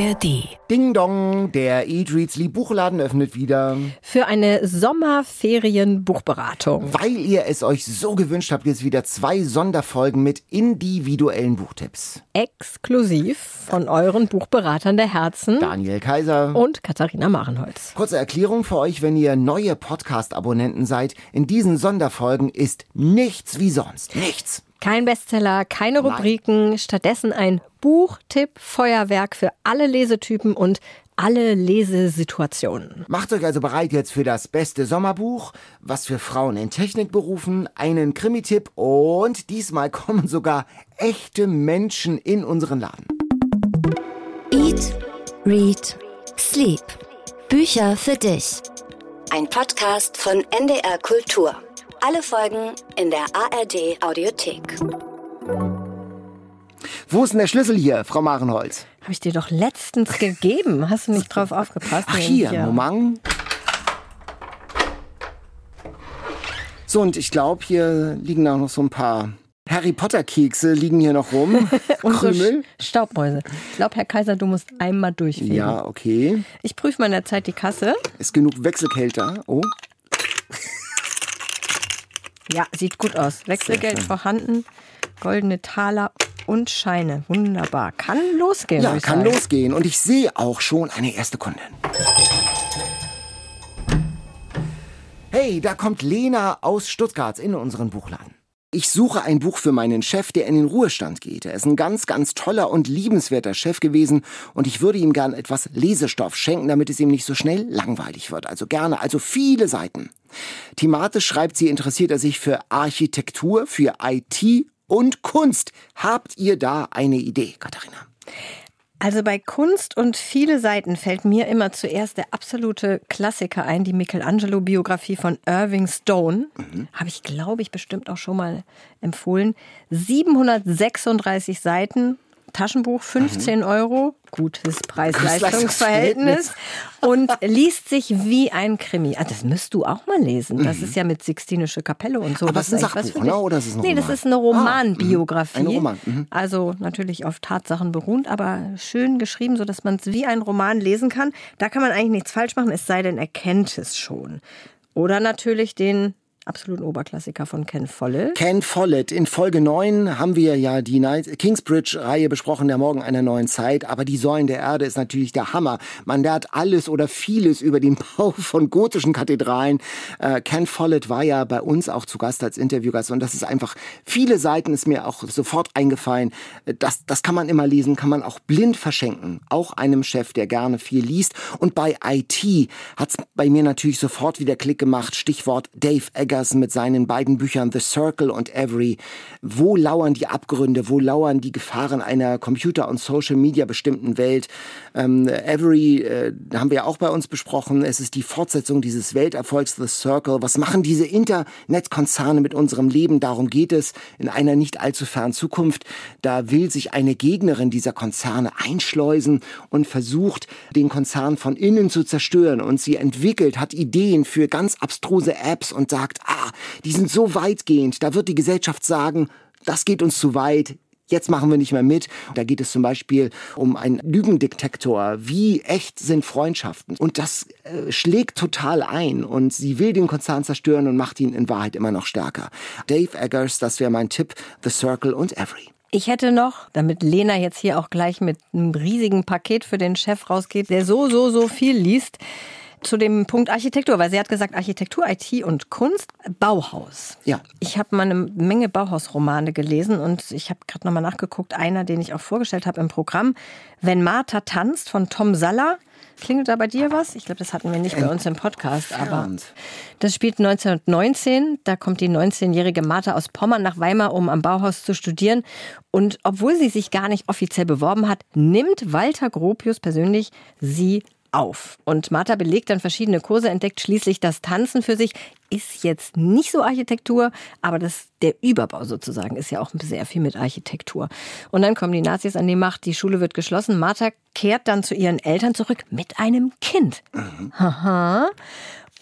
ARD. Ding Dong, der Eat Reads Lieb Buchladen öffnet wieder. Für eine Sommerferien-Buchberatung. Weil ihr es euch so gewünscht habt, jetzt wieder zwei Sonderfolgen mit individuellen Buchtipps. Exklusiv von euren Buchberatern der Herzen. Daniel Kaiser. Und Katharina Marenholz. Kurze Erklärung für euch, wenn ihr neue Podcast-Abonnenten seid. In diesen Sonderfolgen ist nichts wie sonst. Nichts. Kein Bestseller, keine Rubriken, Nein. stattdessen ein Buchtipp, Feuerwerk für alle Lesetypen und alle Lesesituationen. Macht euch also bereit jetzt für das beste Sommerbuch, was für Frauen in Technikberufen, einen Krimi-Tipp und diesmal kommen sogar echte Menschen in unseren Laden. Eat, Read, Sleep. Bücher für dich. Ein Podcast von NDR Kultur. Alle Folgen in der ARD Audiothek. Wo ist denn der Schlüssel hier, Frau Marenholz? Habe ich dir doch letztens gegeben. Hast du nicht drauf aufgepasst? Ach, hier, hier. Moment. So, und ich glaube, hier liegen auch noch so ein paar Harry Potter Kekse liegen hier noch rum. Und Krümel. So Staubmäuse. Ich glaube, Herr Kaiser, du musst einmal durchfegen. Ja, okay. Ich prüfe mal in der Zeit die Kasse. Ist genug Wechselkälte. Oh. Ja, sieht gut aus. Wechselgeld vorhanden, goldene Taler und Scheine. Wunderbar. Kann losgehen. Ja, kann losgehen. Und ich sehe auch schon eine erste Kundin. Hey, da kommt Lena aus Stuttgart in unseren Buchladen. Ich suche ein Buch für meinen Chef, der in den Ruhestand geht. Er ist ein ganz, ganz toller und liebenswerter Chef gewesen und ich würde ihm gern etwas Lesestoff schenken, damit es ihm nicht so schnell langweilig wird. Also gerne, also viele Seiten. Thematisch schreibt sie, interessiert er sich für Architektur, für IT und Kunst. Habt ihr da eine Idee, Katharina? Also bei Kunst und viele Seiten fällt mir immer zuerst der absolute Klassiker ein, die Michelangelo-Biografie von Irving Stone. Mhm. Habe ich, glaube ich, bestimmt auch schon mal empfohlen. 736 Seiten, Taschenbuch 15 mhm. Euro, gutes Preis-Leistungs-Verhältnis und liest sich wie ein Krimi. Ah, das müsst du auch mal lesen. Das mhm. ist ja mit Sixtinische Kapelle und so. Aber das ist ein Sachbuch, ne? oder ist es ein Nee, Roman? das ist eine Romanbiografie. Ah, ein Roman. Mhm. Also natürlich auf Tatsachen beruhend, aber schön geschrieben, sodass man es wie ein Roman lesen kann. Da kann man eigentlich nichts falsch machen, es sei denn, er kennt es schon. Oder natürlich den absoluten Oberklassiker von Ken Follett. Ken Follett. In Folge 9 haben wir ja die Kingsbridge-Reihe besprochen, der Morgen einer neuen Zeit. Aber die Säulen der Erde ist natürlich der Hammer. Man lernt alles oder vieles über den Bau von gotischen Kathedralen. Äh, Ken Follett war ja bei uns auch zu Gast als Interviewgast. Und das ist einfach, viele Seiten ist mir auch sofort eingefallen. Das, das kann man immer lesen, kann man auch blind verschenken. Auch einem Chef, der gerne viel liest. Und bei IT hat es bei mir natürlich sofort wieder Klick gemacht. Stichwort Dave Egger Peterson mit seinen beiden Büchern The Circle und Every. Wo lauern die Abgründe? Wo lauern die Gefahren einer Computer- und Social-Media bestimmten Welt? Ähm, Every äh, haben wir ja auch bei uns besprochen. Es ist die Fortsetzung dieses Welterfolgs The Circle. Was machen diese Internetkonzerne mit unserem Leben? Darum geht es in einer nicht allzu fernen Zukunft. Da will sich eine Gegnerin dieser Konzerne einschleusen und versucht, den Konzern von innen zu zerstören. Und sie entwickelt, hat Ideen für ganz abstruse Apps und sagt, ah, die sind so weitgehend, da wird die Gesellschaft sagen, das geht uns zu weit, jetzt machen wir nicht mehr mit. Da geht es zum Beispiel um einen Lügendetektor. Wie echt sind Freundschaften? Und das äh, schlägt total ein und sie will den Konzern zerstören und macht ihn in Wahrheit immer noch stärker. Dave Eggers, das wäre mein Tipp, The Circle und Every. Ich hätte noch, damit Lena jetzt hier auch gleich mit einem riesigen Paket für den Chef rausgeht, der so, so, so viel liest, zu dem Punkt Architektur, weil sie hat gesagt Architektur, IT und Kunst, Bauhaus. Ja. Ich habe mal eine Menge Bauhausromane gelesen und ich habe gerade nochmal nachgeguckt, einer, den ich auch vorgestellt habe im Programm, Wenn Martha tanzt von Tom Saller. Klingelt da bei dir was? Ich glaube, das hatten wir nicht bei uns im Podcast, aber das spielt 1919. Da kommt die 19-jährige Martha aus Pommern nach Weimar, um am Bauhaus zu studieren. Und obwohl sie sich gar nicht offiziell beworben hat, nimmt Walter Gropius persönlich sie auf. Und Martha belegt dann verschiedene Kurse, entdeckt schließlich das Tanzen für sich. Ist jetzt nicht so Architektur, aber das, der Überbau sozusagen ist ja auch sehr viel mit Architektur. Und dann kommen die Nazis an die Macht, die Schule wird geschlossen. Martha kehrt dann zu ihren Eltern zurück mit einem Kind. Mhm. Haha.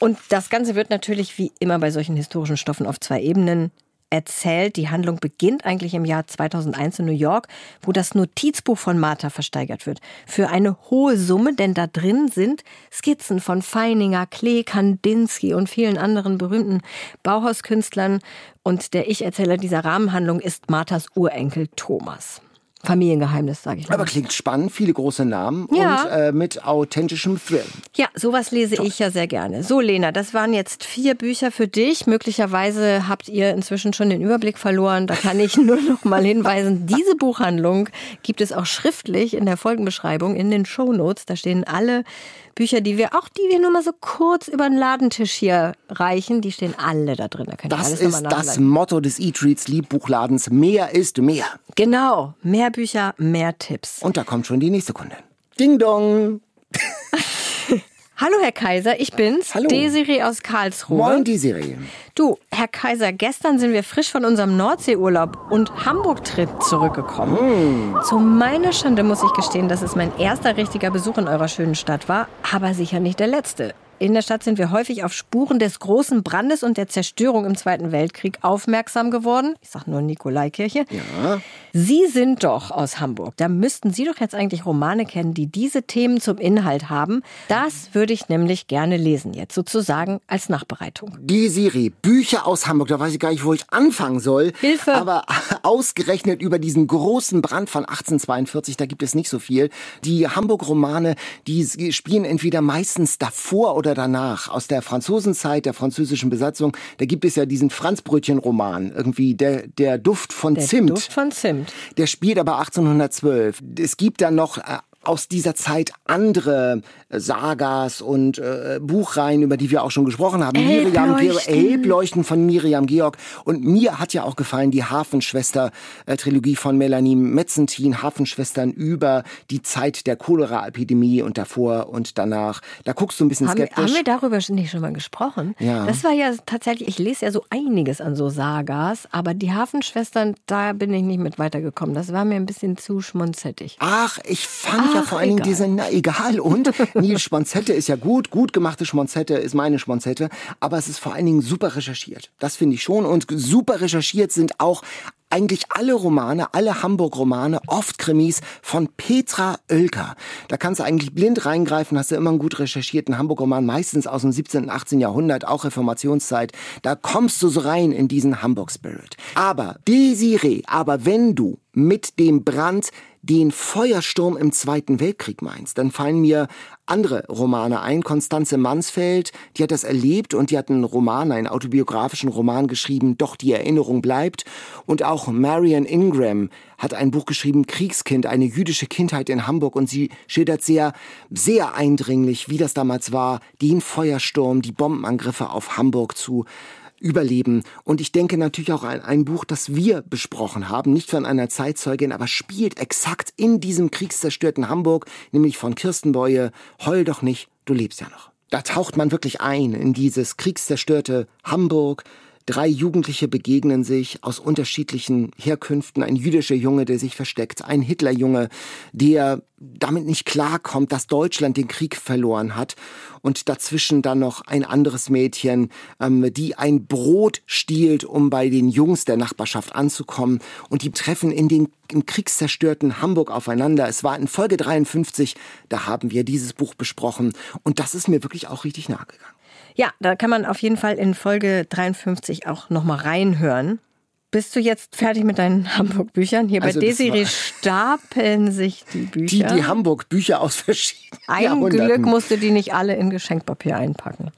Und das Ganze wird natürlich wie immer bei solchen historischen Stoffen auf zwei Ebenen erzählt. Die Handlung beginnt eigentlich im Jahr 2001 in New York, wo das Notizbuch von Martha versteigert wird. Für eine hohe Summe, denn da drin sind Skizzen von Feininger, Klee, Kandinsky und vielen anderen berühmten Bauhauskünstlern. Und der Ich-Erzähler dieser Rahmenhandlung ist Marthas Urenkel Thomas. Familiengeheimnis, sage ich mal. Aber klingt spannend, viele große Namen Ja. und äh, mit authentischem Thrill. Ja, sowas lese ich ja sehr gerne. So, Lena, das waren jetzt vier Bücher für dich. Möglicherweise habt ihr inzwischen schon den Überblick verloren. Da kann ich nur noch mal hinweisen. Diese Buchhandlung gibt es auch schriftlich in der Folgenbeschreibung in den Shownotes. Da stehen alle Bücher, die wir, auch die wir nur mal so kurz über den Ladentisch hier reichen, die stehen alle da drin. Da Das alles ist das. Motto des Eat-Reads Liebbuchladens. Mehr ist mehr. Genau, mehr Bücher, mehr Tipps. Und da kommt schon die nächste Kunde. Ding dong. Hallo, Herr Kaiser, ich bin's, Hallo. Desiree aus Karlsruhe. Moin, die Serie. Du, Herr Kaiser, gestern sind wir frisch von unserem Nordseeurlaub und Hamburg-Trip zurückgekommen. Zu meiner Schande muss ich gestehen, dass es mein erster richtiger Besuch in eurer schönen Stadt war, aber sicher nicht der letzte. In der Stadt sind wir häufig auf Spuren des großen Brandes und der Zerstörung im Zweiten Weltkrieg aufmerksam geworden. Ich sag nur Nikolaikirche. Ja. Sie sind doch aus Hamburg. Da müssten Sie doch jetzt eigentlich Romane kennen, die diese Themen zum Inhalt haben. Das würde ich nämlich gerne lesen, jetzt sozusagen als Nachbereitung. Die Serie Bücher aus Hamburg, da weiß ich gar nicht, wo ich anfangen soll. Hilfe. Aber ausgerechnet über diesen großen Brand von 1842, da gibt es nicht so viel. Die Hamburg-Romane, die spielen entweder meistens davor oder danach. Aus der Franzosenzeit, der französischen Besatzung, da gibt es ja diesen Franzbrötchen-Roman, irgendwie der, der Duft von Der Zimt. Duft von Zimt. Der spielt aber 1812. Es gibt dann noch äh, aus dieser Zeit andere äh, Sagas und äh, Buchreihen, über die wir auch schon gesprochen haben. Miriam Georg, Elbleuchten. Von Miriam Georg. Und mir hat ja auch gefallen die Hafenschwester-Trilogie von Melanie Metzentin, Hafenschwestern über die Zeit der Cholera-Epidemie und davor und danach. Da guckst du ein bisschen skeptisch. haben wir darüber nicht schon mal gesprochen? Ja. Das war ja tatsächlich, ich lese ja so einiges an so Sagas, aber die Hafenschwestern, da bin ich nicht mit weitergekommen. Das war mir ein bisschen zu schmonzettig. Ach, ich fand ja Ach, vor allen Dingen diese, na egal. Und Nils Schmonzette ist ja gut, gut gemachte Schmonzette ist meine Schmonzette, aber es ist vor allen Dingen super recherchiert. Das finde ich schon. Und super recherchiert sind auch eigentlich alle Romane, alle Hamburg-Romane, oft Krimis von Petra Oelker. Da kannst du eigentlich blind reingreifen, hast du immer einen gut recherchierten Hamburg-Roman, meistens aus dem 17. und 18. Jahrhundert, auch Reformationszeit. Da kommst du so rein in diesen Hamburg-Spirit. Aber, Desiree, aber wenn du mit dem Brand den Feuersturm im Zweiten Weltkrieg meinst, dann fallen mir andere Romane ein. Konstanze Mansfeld, die hat das erlebt und die hat einen Roman, einen autobiografischen Roman geschrieben, Doch die Erinnerung bleibt. Und auch Marian Ingram hat ein Buch geschrieben, Kriegskind, eine jüdische Kindheit in Hamburg. Und sie schildert sehr, sehr eindringlich, wie das damals war, den Feuersturm, die Bombenangriffe auf Hamburg zu überleben. Und ich denke natürlich auch an ein Buch, das wir besprochen haben, nicht von einer Zeitzeugin, aber spielt exakt in diesem kriegszerstörten Hamburg, nämlich von Kirsten Beue, Heul doch nicht, du lebst ja noch. Da taucht man wirklich ein in dieses kriegszerstörte Hamburg. Drei Jugendliche begegnen sich aus unterschiedlichen Herkünften. Ein jüdischer Junge, der sich versteckt, ein Hitlerjunge, der damit nicht klarkommt, dass Deutschland den Krieg verloren hat. Und dazwischen dann noch ein anderes Mädchen, ähm, die ein Brot stiehlt, um bei den Jungs der Nachbarschaft anzukommen. Und die treffen in den im kriegszerstörten Hamburg aufeinander. Es war in Folge 53, da haben wir dieses Buch besprochen. Und das ist mir wirklich auch richtig nahe gegangen. Ja, da kann man auf jeden Fall in Folge 53 auch nochmal reinhören. Bist du jetzt fertig mit deinen Hamburg-Büchern? Hier Also bei Desiree stapeln sich die Die, Bücher. die Hamburg-Bücher aus verschiedenen Ein. Glück musst du die nicht alle in Geschenkpapier einpacken.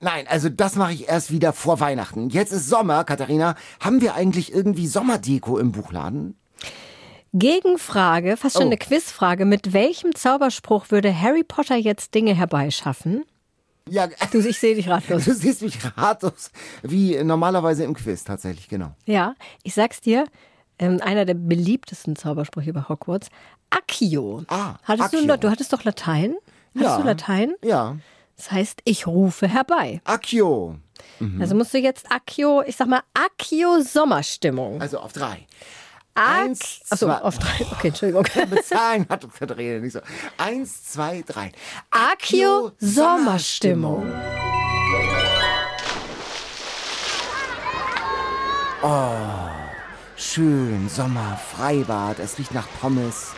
Nein, also das mache ich erst wieder vor Weihnachten. Jetzt ist Sommer, Katharina. Haben wir eigentlich irgendwie Sommerdeko im Buchladen? Gegenfrage, fast schon Oh. eine Quizfrage. Mit welchem Zauberspruch würde Harry Potter jetzt Dinge herbeischaffen? Ja, Du, ich sehe dich ratlos. du siehst mich ratlos, wie normalerweise im Quiz tatsächlich, genau. Ja, ich sag's dir, ähm, einer der beliebtesten Zaubersprüche bei Hogwarts, Accio. Ah, hattest Accio. Du, du hattest doch Latein? Hattest Ja. du Latein? Ja, Das heißt, ich rufe herbei. Accio. Also musst du jetzt Accio, ich sag mal Accio Sommerstimmung. Also auf drei. Eins, Achso, auf drei. Okay, Entschuldigung. Bezahlen hat Katharina nicht so. Eins, zwei, drei. Accio Sommerstimmung. Oh, schön, Sommer, Freibad, es riecht nach Pommes.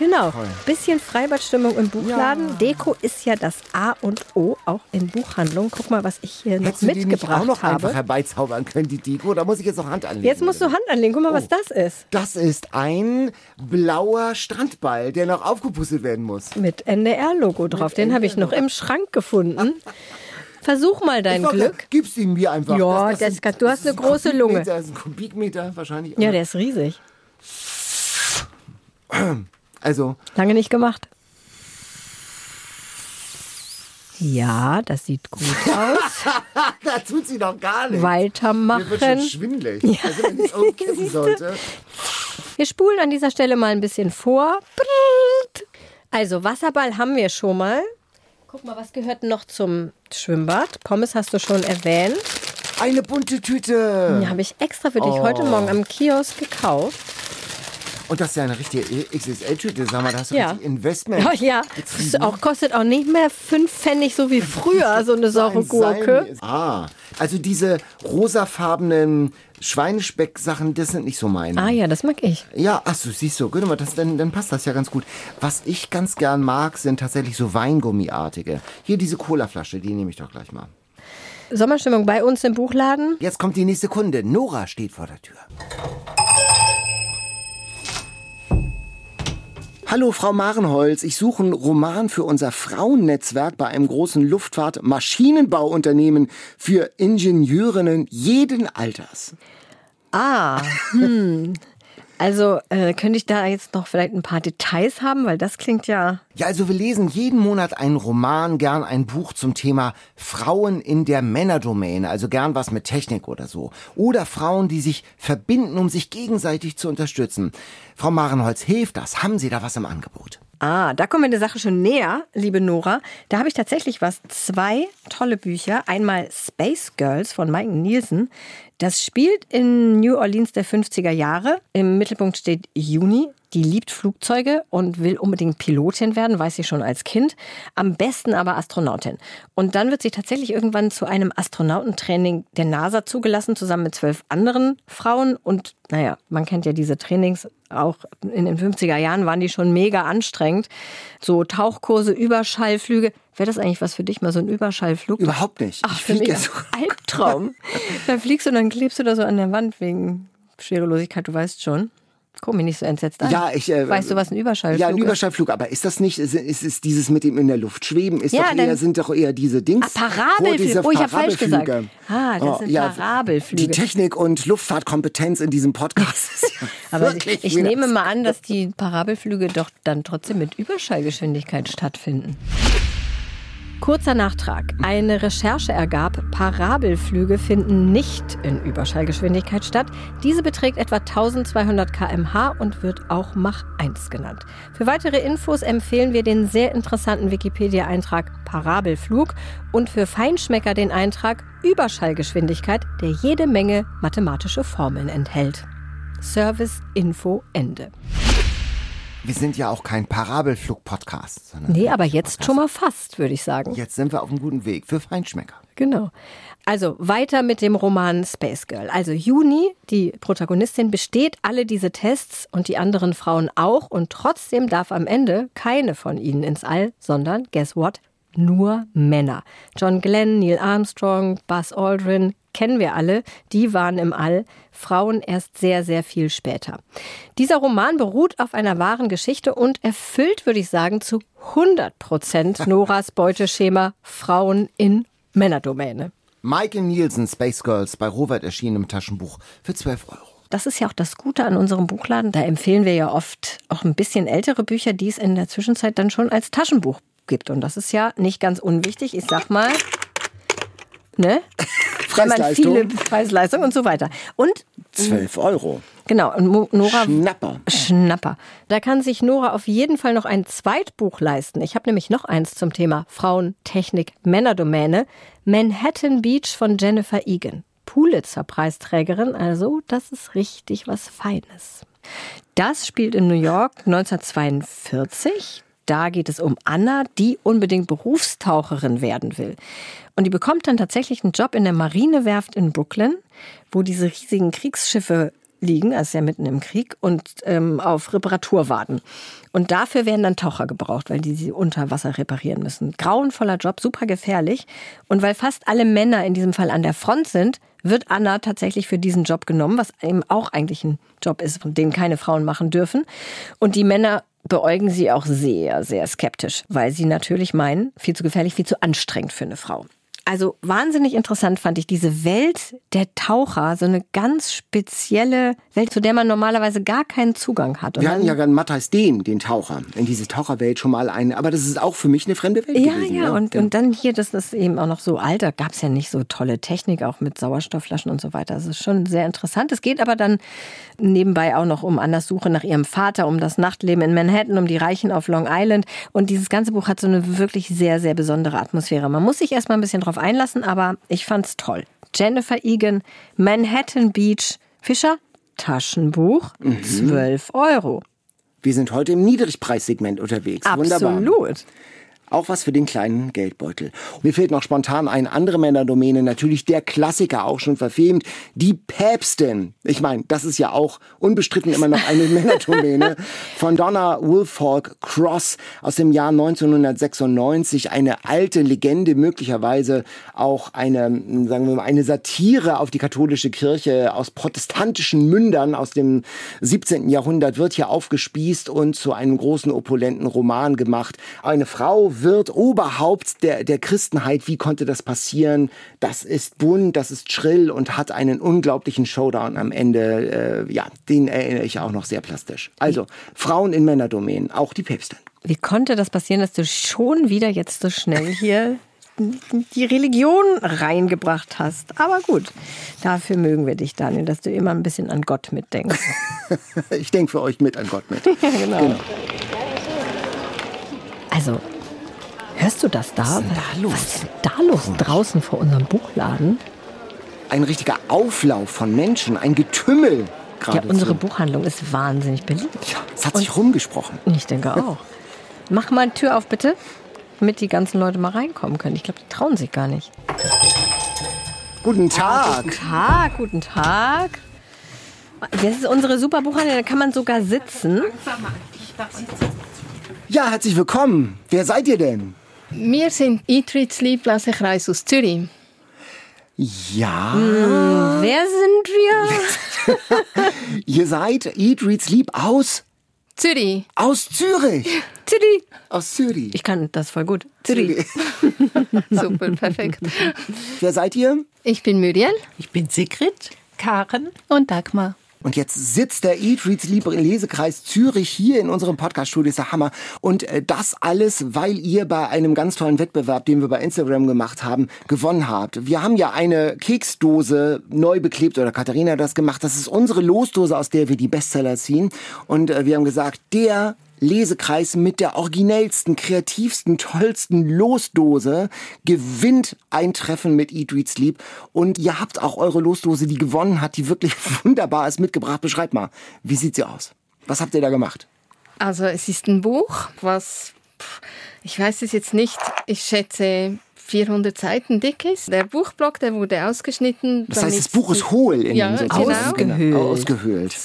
Genau. Toll. Bisschen Freibadstimmung im Buchladen. Ja. Deko ist ja das A und O, auch in Buchhandlungen. Guck mal, was ich hier Hättest noch mitgebracht habe. auch noch habe. einfach herbeizaubern können, die Deko. Da muss ich jetzt noch Hand anlegen. Jetzt musst du Hand anlegen. Guck mal, oh. was das ist. Das ist ein blauer Strandball, der noch aufgepustet werden muss. Mit NDR-Logo drauf. Mit Den habe ich noch im Schrank gefunden. Versuch mal dein sag, Glück. Gib's ihm mir einfach. Ja, das, das, das, du hast eine große Lunge. Das ist ein Kubikmeter wahrscheinlich. Ja, der ist riesig. Also. Lange nicht gemacht. Ja, das sieht gut aus. da tut sie doch gar nicht. Weitermachen. Mir wird schon schwindelig. Ja. Also wenn ich umkippen sollte. Wir spulen an dieser Stelle mal ein bisschen vor. Also Wasserball haben wir schon mal. Guck mal, was gehört noch zum Schwimmbad? Pommes hast du schon erwähnt. Eine bunte Tüte. Die habe ich extra für dich oh. heute Morgen am Kiosk gekauft. Und das ist ja eine richtige XXL-Tüte, sag mal, das ist ja. Investment. Ja, ja. Das auch, kostet auch nicht mehr fünf Pfennig, so wie früher, so eine saure Gurke. Ah, also diese rosafarbenen Schweinespeck-Sachen, das sind nicht so meine. Ah ja, das mag ich. Ja, ach so, siehst du, gut, das, dann, dann passt das ja ganz gut. Was ich ganz gern mag, sind tatsächlich so Weingummiartige. Hier diese Colaflasche, die nehme ich doch gleich mal. Sommerstimmung bei uns im Buchladen. Jetzt kommt die nächste Kunde. Nora steht vor der Tür. Hallo, Frau Marenholz. Ich suche einen Roman für unser Frauennetzwerk bei einem großen Luftfahrt-Maschinenbauunternehmen für Ingenieurinnen jeden Alters. Ah, hm. Also äh, könnte ich da jetzt noch vielleicht ein paar Details haben, weil das klingt ja. Ja, also wir lesen jeden Monat einen Roman, gern ein Buch zum Thema Frauen in der Männerdomäne, also gern was mit Technik oder so. Oder Frauen, die sich verbinden, um sich gegenseitig zu unterstützen. Frau Marenholz, hilft das? Haben Sie da was im Angebot? Ah, da kommen wir der Sache schon näher, liebe Nora. Da habe ich tatsächlich was. Zwei tolle Bücher. Einmal Space Girls von Mike Nielsen. Das spielt in New Orleans der 50er Jahre. Im Mittelpunkt steht Juni. Die liebt Flugzeuge und will unbedingt Pilotin werden, weiß sie schon als Kind. Am besten aber Astronautin. Und dann wird sie tatsächlich irgendwann zu einem Astronautentraining der NASA zugelassen, zusammen mit zwölf anderen Frauen. Und naja, man kennt ja diese Trainings. Auch in den 50er Jahren waren die schon mega anstrengend. So Tauchkurse, Überschallflüge. Wäre das eigentlich was für dich, mal so ein Überschallflug? Überhaupt nicht. Ach, ich für mich ja so. Albtraum. da fliegst du und dann klebst du da so an der Wand wegen Schwerelosigkeit, du weißt schon. Guck mich nicht so entsetzt an. Ja, ich, äh, weißt du, was ein Überschallflug ist? Ja, ein Überschallflug. Aber ist das nicht, ist, ist, ist dieses mit dem in der Luft schweben, ist ja, doch eher, sind doch eher diese Dings. Ah, Parabelflüge. Oh, ich habe falsch gesagt. Ah, das oh, sind ja, Parabelflüge. Die Technik und Luftfahrtkompetenz in diesem Podcast ist ja Aber ich, ich nehme mal an, dass die Parabelflüge doch dann trotzdem mit Überschallgeschwindigkeit stattfinden. Kurzer Nachtrag. Eine Recherche ergab, Parabelflüge finden nicht in Überschallgeschwindigkeit statt. Diese beträgt etwa 1200 km/h und wird auch Mach 1 genannt. Für weitere Infos empfehlen wir den sehr interessanten Wikipedia-Eintrag Parabelflug und für Feinschmecker den Eintrag Überschallgeschwindigkeit, der jede Menge mathematische Formeln enthält. Service Info Ende. Wir sind ja auch kein Parabelflug-Podcast. Nee, aber jetzt schon mal fast, würde ich sagen. Jetzt sind wir auf einem guten Weg für Feinschmecker. Genau. Also weiter mit dem Roman Space Girl. Also Juni, die Protagonistin, besteht alle diese Tests und die anderen Frauen auch und trotzdem darf am Ende keine von ihnen ins All, sondern, guess what, nur Männer. John Glenn, Neil Armstrong, Buzz Aldrin, kennen wir alle, die waren im All, Frauen erst sehr, sehr viel später. Dieser Roman beruht auf einer wahren Geschichte und erfüllt, würde ich sagen, zu 100 Prozent Noras Beuteschema Frauen in Männerdomäne. Michael Nielsen, Space Girls, bei Robert erschienen im Taschenbuch für 12 Euro. Das ist ja auch das Gute an unserem Buchladen. Da empfehlen wir ja oft auch ein bisschen ältere Bücher, die es in der Zwischenzeit dann schon als Taschenbuch gibt. Und das ist ja nicht ganz unwichtig. Ich sag mal, ne? Preisleistung. viele Preisleistung und so weiter. Und 12 Euro. Genau, und Nora. Schnapper. Schnapper. Da kann sich Nora auf jeden Fall noch ein Zweitbuch leisten. Ich habe nämlich noch eins zum Thema Frauen, Technik, Männerdomäne. Manhattan Beach von Jennifer Egan. Pulitzer-Preisträgerin, also das ist richtig was Feines. Das spielt in New York 1942. da geht es um Anna, die unbedingt Berufstaucherin werden will. Und die bekommt dann tatsächlich einen Job in der Marinewerft in Brooklyn, wo diese riesigen Kriegsschiffe liegen, also ja mitten im Krieg, und ähm, auf Reparatur warten. Und dafür werden dann Taucher gebraucht, weil die sie unter Wasser reparieren müssen. Grauenvoller Job, super gefährlich. Und weil fast alle Männer in diesem Fall an der Front sind, wird Anna tatsächlich für diesen Job genommen, was eben auch eigentlich ein Job ist, den keine Frauen machen dürfen. Und die Männer beäugen sie auch sehr, sehr skeptisch, weil sie natürlich meinen, viel zu gefährlich, viel zu anstrengend für eine Frau. Also wahnsinnig interessant fand ich diese Welt der Taucher, so eine ganz spezielle Welt, zu der man normalerweise gar keinen Zugang hat. Und Wir hatten ja gerade Matthijs Dehn, den Taucher, in diese Taucherwelt schon mal ein. Aber das ist auch für mich eine fremde Welt ja, gewesen. Ja, ja. Und, und dann hier, das ist eben auch noch so alt, da gab es ja nicht so tolle Technik, auch mit Sauerstoffflaschen und so weiter. Das ist schon sehr interessant. Es geht aber dann nebenbei auch noch um Annas Suche nach ihrem Vater, um das Nachtleben in Manhattan, um die Reichen auf Long Island. Und dieses ganze Buch hat so eine wirklich sehr, sehr besondere Atmosphäre. Man muss sich erstmal ein bisschen drauf einlassen, aber ich fand's toll. Jennifer Egan, Manhattan Beach, Fischer, Taschenbuch, mhm. 12 Euro. Wir sind heute im Niedrigpreissegment unterwegs. Absolut. Wunderbar. Auch was für den kleinen Geldbeutel. Mir fehlt noch spontan eine andere Männerdomäne, natürlich der Klassiker, auch schon verfilmt, die Päpstin. Ich meine, das ist ja auch unbestritten immer noch eine Männerdomäne von Donna Woolfolk Cross aus dem Jahr 1996. Eine alte Legende, möglicherweise auch eine, sagen wir mal, eine Satire auf die katholische Kirche aus protestantischen Mündern aus dem 17. Jahrhundert wird hier aufgespießt und zu einem großen opulenten Roman gemacht. Eine Frau wird Oberhaupt der, der Christenheit. Wie konnte das passieren? Das ist bunt, das ist schrill und hat einen unglaublichen Showdown am Ende. Äh, ja, den erinnere ich auch noch sehr plastisch. Also, Frauen in Männerdomänen, auch die Päpstin. Wie konnte das passieren, dass du schon wieder jetzt so schnell hier die Religion reingebracht hast. Aber gut, dafür mögen wir dich, Daniel, dass du immer ein bisschen an Gott mitdenkst. ich denke für euch mit an Gott mit. ja, genau. genau. Also, Hörst du das da? Was ist da los? Was ist denn da los draußen vor unserem Buchladen? Ein richtiger Auflauf von Menschen, ein Getümmel. Ja, unsere Buchhandlung ist wahnsinnig beliebt. Ja, es hat Und sich rumgesprochen. Ich denke auch. Mach mal die Tür auf, bitte, damit die ganzen Leute mal reinkommen können. Ich glaube, die trauen sich gar nicht. Guten Tag. Ah, guten Tag, guten Tag. Das ist unsere super Buchhandlung, da kann man sogar sitzen. Ja, herzlich willkommen. Wer seid ihr denn? Wir sind Eatreads Lieblassekreis aus Zürich. Ja. Hm, wer sind wir? Ihr seid Eat, Read, Sleep aus? Zürich. Aus Zürich. Zürich. Aus Zürich. Ich kann das voll gut. Zürich. Super, perfekt. Wer seid ihr? Ich bin Muriel. Ich bin Sigrid. Karen. Und Dagmar. Und jetzt sitzt der Libre Lesekreis Zürich hier in unserem Podcast-Studio. Ist der Hammer. Und äh, das alles, weil ihr bei einem ganz tollen Wettbewerb, den wir bei Instagram gemacht haben, gewonnen habt. Wir haben ja eine Keksdose neu beklebt, oder Katharina hat das gemacht. Das ist unsere Losdose, aus der wir die Bestseller ziehen. Und äh, wir haben gesagt, der Lesekreis mit der originellsten, kreativsten, tollsten Losdose gewinnt ein Treffen mit Eat, Read, Sleep. Und ihr habt auch eure Losdose, die gewonnen hat, die wirklich wunderbar ist, mitgebracht. Beschreibt mal, wie sieht sie aus? Was habt ihr da gemacht? Also es ist ein Buch, was, ich weiß es jetzt nicht, ich schätze 400 Seiten dick ist. Der Buchblock, der wurde ausgeschnitten. Das heißt, das Buch ist hohl in ja, so genau. ausgehöhlt. ausgehöhlt.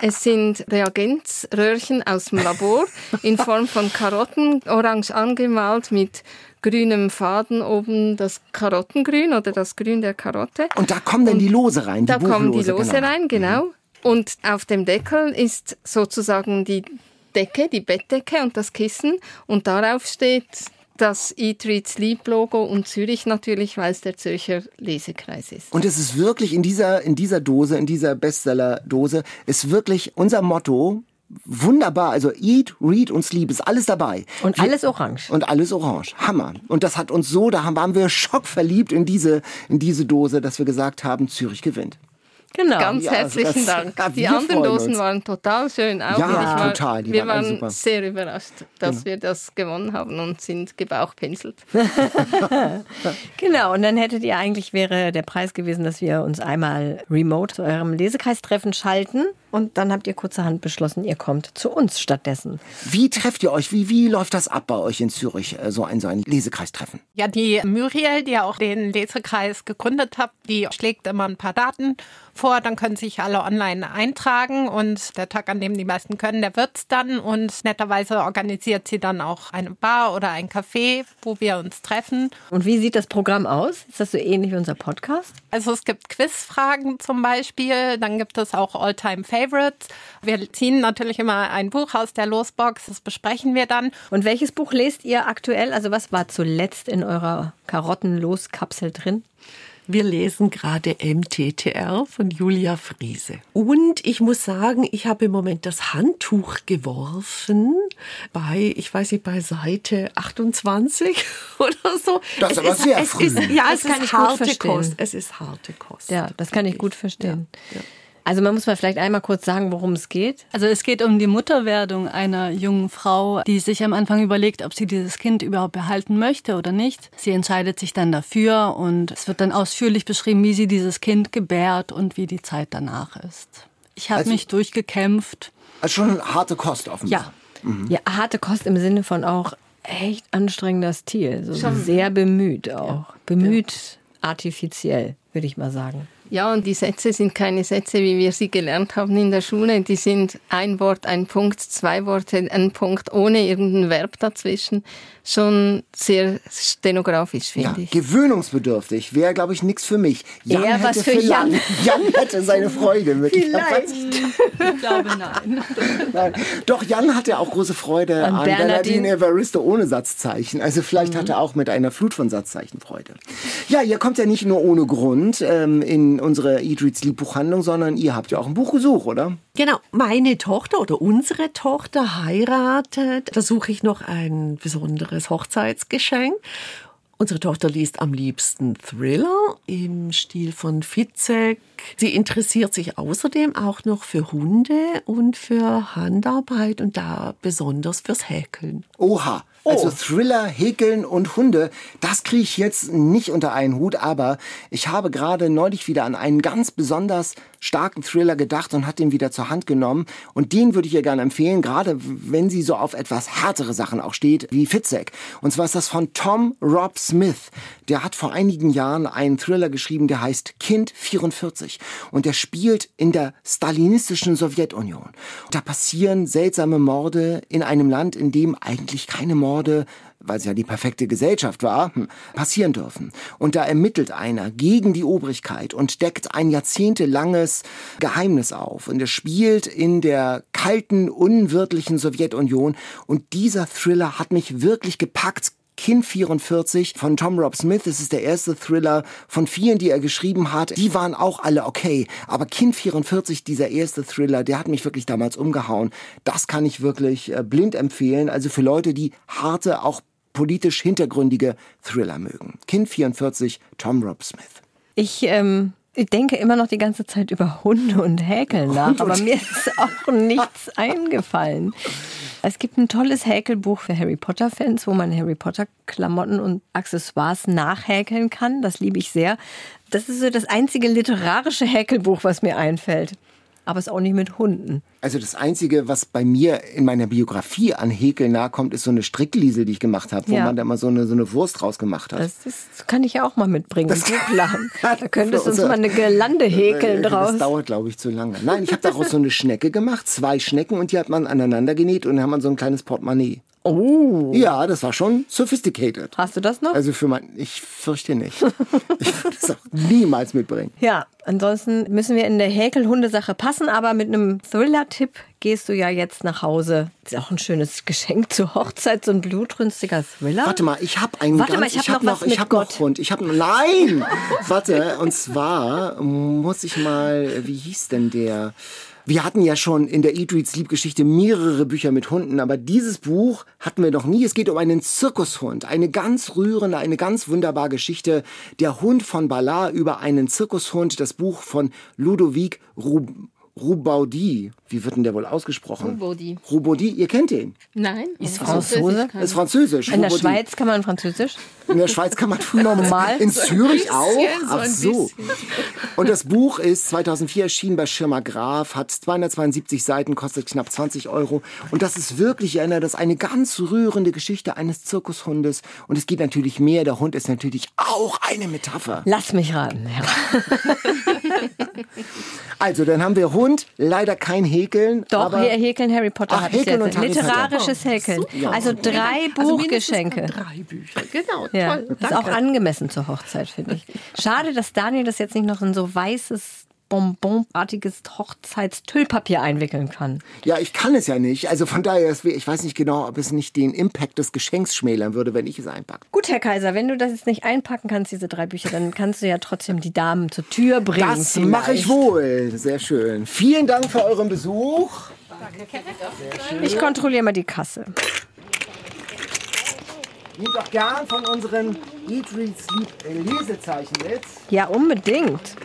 Es sind Reagenzröhrchen aus dem Labor in Form von Karotten, orange angemalt mit grünem Faden oben das Karottengrün oder das Grün der Karotte. Und da kommen dann die Lose rein. Die da kommen die Lose genau. rein, genau. Mhm. Und auf dem Deckel ist sozusagen die Decke, die Bettdecke und das Kissen. Und darauf steht das Eat, Read, Sleep Logo und Zürich natürlich, weil es der Zürcher Lesekreis ist. Und es ist wirklich in dieser, in dieser Dose, in dieser Bestseller-Dose, ist wirklich unser Motto, wunderbar. Also Eat, Read und Sleep ist alles dabei. Und wir, alles orange. Und alles orange. Hammer. Und das hat uns so, da waren wir schockverliebt in diese, in diese Dose, dass wir gesagt haben, Zürich gewinnt. Genau. Ganz ja, also herzlichen das, Dank. die anderen Dosen uns. waren total schön. Auch ja, war, total. Wir waren, waren sehr überrascht, dass genau. wir das gewonnen haben und sind gebauchpinselt. genau, und dann hättet ihr eigentlich, wäre der Preis gewesen, dass wir uns einmal remote zu eurem Lesekreistreffen schalten. Und dann habt ihr kurzerhand beschlossen, ihr kommt zu uns stattdessen. Wie trefft ihr euch? Wie, wie läuft das ab bei euch in Zürich, äh, so ein, so ein Lesekreistreffen? Ja, die Muriel, die ja auch den Lesekreis gegründet hat, die schlägt immer ein paar Daten vor, dann können sich alle online eintragen und der Tag, an dem die meisten können, der wird's dann und netterweise organisiert sie dann auch eine Bar oder ein Café, wo wir uns treffen. Und wie sieht das Programm aus? Ist das so ähnlich wie unser Podcast? Also es gibt Quizfragen zum Beispiel, dann gibt es auch Alltime Favorites. Wir ziehen natürlich immer ein Buch aus der Losbox, das besprechen wir dann. Und welches Buch lest ihr aktuell? Also was war zuletzt in eurer Karottenloskapsel drin? Wir lesen gerade MTTR von Julia Friese. Und ich muss sagen, ich habe im Moment das Handtuch geworfen bei, ich weiß nicht, bei Seite 28 oder so. Das ist aber ist, sehr früh. Ist, ja, Das es kann ist ich gut harte verstehen. Kost. Es ist harte Kost. Ja, das kann ich gut verstehen. Ja, ja. Also man muss mal vielleicht einmal kurz sagen, worum es geht. Also es geht um die Mutterwerdung einer jungen Frau, die sich am Anfang überlegt, ob sie dieses Kind überhaupt behalten möchte oder nicht. Sie entscheidet sich dann dafür und es wird dann ausführlich beschrieben, wie sie dieses Kind gebärt und wie die Zeit danach ist. Ich habe Also- mich durchgekämpft. Also schon harte Kost offenbar. Ja, Ja, harte Kost im Sinne von auch echt anstrengender Stil. So sehr bemüht auch. Bemüht artifiziell, würde ich mal sagen. Ja, und die Sätze sind keine Sätze, wie wir sie gelernt haben in der Schule. Die sind ein Wort, ein Punkt, zwei Worte, ein Punkt ohne irgendein Verb dazwischen. Schon sehr stenografisch, Ja, finde ich. gewöhnungsbedürftig wäre, glaube ich, nichts für mich. Jan Eher was hätte für Jan. Jan hätte seine Freude mit. ich glaube nein. Nein. Doch, Jan hatte auch große Freude An an, Bernardine. Bernardine Evaristo ohne Satzzeichen. Also vielleicht hat er auch mit einer Flut von Satzzeichen Freude. Ja, ihr kommt ja nicht nur ohne Grund ähm, in unsere Eat, Read, Sleep Buchhandlung, sondern ihr habt ja auch ein Buch gesucht, oder? Genau, meine Tochter oder unsere Tochter heiratet. Da suche ich noch ein besonderes Hochzeitsgeschenk. Unsere Tochter liest am liebsten Thriller im Stil von Fitzek. Sie interessiert sich außerdem auch noch für Hunde und für Handarbeit und da besonders fürs Häkeln. Oha. Also Thriller, Häkeln und Hunde, das kriege ich jetzt nicht unter einen Hut, aber ich habe gerade neulich wieder an einen ganz besonders starken Thriller gedacht und hat den wieder zur Hand genommen. Und den würde ich ihr gerne empfehlen, gerade wenn sie so auf etwas härtere Sachen auch steht, wie Fitzek. Und zwar ist das von Tom Rob Smith. Der hat vor einigen Jahren einen Thriller geschrieben, der heißt Kind 44. Und der spielt in der stalinistischen Sowjetunion. Da passieren seltsame Morde in einem Land, in dem eigentlich keine Morde weil es ja die perfekte Gesellschaft war, hm, passieren dürfen. Und da ermittelt einer gegen die Obrigkeit und deckt ein jahrzehntelanges Geheimnis auf. Und er spielt in der kalten, unwirtlichen Sowjetunion. Und dieser Thriller hat mich wirklich gepackt. Kind 44 von Tom Rob Smith. Es ist der erste Thriller von vielen, die er geschrieben hat. Die waren auch alle okay. Aber Kind 44, dieser erste Thriller, der hat mich wirklich damals umgehauen. Das kann ich wirklich äh, blind empfehlen. Also für Leute, die harte, auch politisch hintergründige Thriller mögen. Kind 44, Tom Rob Smith. Ich ähm, ich denke immer noch die ganze Zeit über Hunde und Häkeln nach, Hund und- aber mir ist auch nichts eingefallen. Es gibt ein tolles Häkelbuch für Harry Potter-Fans, wo man Harry Potter-Klamotten und Accessoires nachhäkeln kann. Das liebe ich sehr. Das ist so das einzige literarische Häkelbuch, was mir einfällt. Aber es ist auch nicht mit Hunden. Also das Einzige, was bei mir in meiner Biografie an Häkeln nahe kommt, ist so eine Strickliesel, die ich gemacht habe, wo Ja. man da immer so eine, so eine Wurst draus gemacht hat. Das, ist, kann ich ja auch mal mitbringen. Das. Ja, Da könntest du uns mal eine Girlande häkeln Äh, draus. Das dauert, glaube ich, zu lange. Nein, ich habe daraus so eine Schnecke gemacht, zwei Schnecken und die hat man aneinander genäht und dann hat man so ein kleines Portemonnaie. Oh. Ja, das war schon sophisticated. Hast du das noch? Also für mein, ich fürchte nicht. Ich würde es auch niemals mitbringen. Ja, ansonsten müssen wir in der Häkel-Hundesache passen, aber mit einem Thriller-Tipp gehst du ja jetzt nach Hause. Ist auch ein schönes Geschenk zur Hochzeit, so ein blutrünstiger Thriller. Warte mal, ich habe einen Warte ganz, mal, ich hab hab noch was ich mit hab Gott. noch Hund. Ich habe nein. Warte, und zwar muss ich mal, wie hieß denn der? Wir hatten ja schon in der Eat, Read, Sleep mehrere Bücher mit Hunden, aber dieses Buch hatten wir noch nie. Es geht um einen Zirkushund. Eine ganz rührende, eine ganz wunderbare Geschichte. Der Hund von Ballard über einen Zirkushund. Das Buch von Ludovic Rub Rubaudi. Wie wird denn der wohl ausgesprochen? Rubaudi. Rubaudi, ihr kennt den. Nein. Ist Franzose? Ist Französisch. In der Rubaudi. Schweiz kann man Französisch. In der Schweiz kann man normal. In Zürich auch? Ach so. Und das Buch ist 2004 erschienen bei Schirmer Graf, hat 272 Seiten, kostet knapp 20 Euro. Und das ist wirklich, ich erinnere das eine ganz rührende Geschichte eines Zirkushundes. Und es geht natürlich mehr. Der Hund ist natürlich auch eine Metapher. Lass mich raten. Herr. Also, dann haben wir Hund, leider kein Häkeln. Doch, aber häkeln Harry Potter Ach, ich Häkeln und Harry Potter. Literarisches Häkeln. Ja. Also drei Buchgeschenke. Drei Bücher, genau. Ja, Toll, ist auch angemessen zur Hochzeit, finde ich. Schade, dass Daniel das jetzt nicht noch in so weißes, bonbonartiges Hochzeitstüllpapier einwickeln kann. Ja, ich kann es ja nicht. Also von daher, ich weiß nicht genau, ob es nicht den Impact des Geschenks schmälern würde, wenn ich es einpacke. Gut, Herr Kaiser, wenn du das jetzt nicht einpacken kannst, diese drei Bücher, dann kannst du ja trotzdem die Damen zur Tür bringen. Das mache ich wohl. Sehr schön. Vielen Dank für euren Besuch. Ich kontrolliere mal die Kasse. Nehmt doch gern von unseren Eat, Read, Sleep Lesezeichen mit. Ja, unbedingt.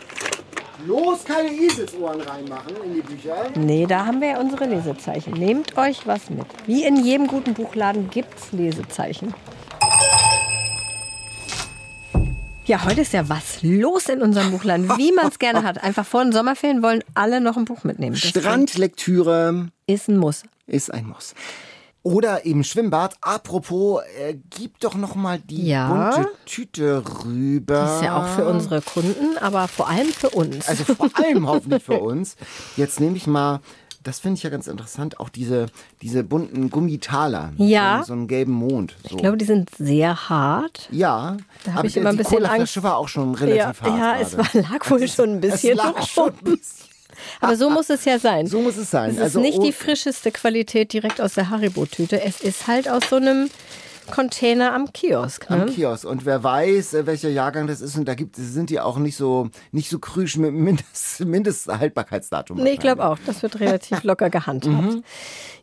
Los, keine Eselsohren reinmachen in die Bücher. Nee, da haben wir ja unsere Lesezeichen. Nehmt euch was mit. Wie in jedem guten Buchladen gibt's Lesezeichen. Ja, heute ist ja was los in unserem Buchladen, wie man es gerne hat. Einfach vor den Sommerferien wollen alle noch ein Buch mitnehmen. Das Strandlektüre ist ein Muss. ist ein Muss. Oder im Schwimmbad. Apropos, äh, gib doch noch mal die Ja. bunte Tüte rüber. Ist ja auch für unsere Kunden, aber vor allem für uns. Also vor allem hoffentlich für uns. Jetzt nehme ich mal, das finde ich ja ganz interessant, auch diese, diese bunten Gummitaler. Ja. So, so einen gelben Mond. So. ich glaube, die sind sehr hart. ja. Da hab aber ich immer ein bisschen Angst. war auch schon relativ Ja, hart. ja es gerade. war, lag wohl schon ein bisschen es lag schon ein bisschen. Aber so muss es ja sein. So muss es sein. Es ist Also, nicht oh- die frischeste Qualität direkt aus der Haribo-Tüte. Es ist halt aus so einem Container am Kiosk. Ne? Am Kiosk. Und wer weiß, äh, welcher Jahrgang das ist. Und da gibt, sind die auch nicht so, nicht so krüsch mit Mindest, Mindesthaltbarkeitsdatum. Nee, ich glaube auch. Das wird relativ locker gehandhabt.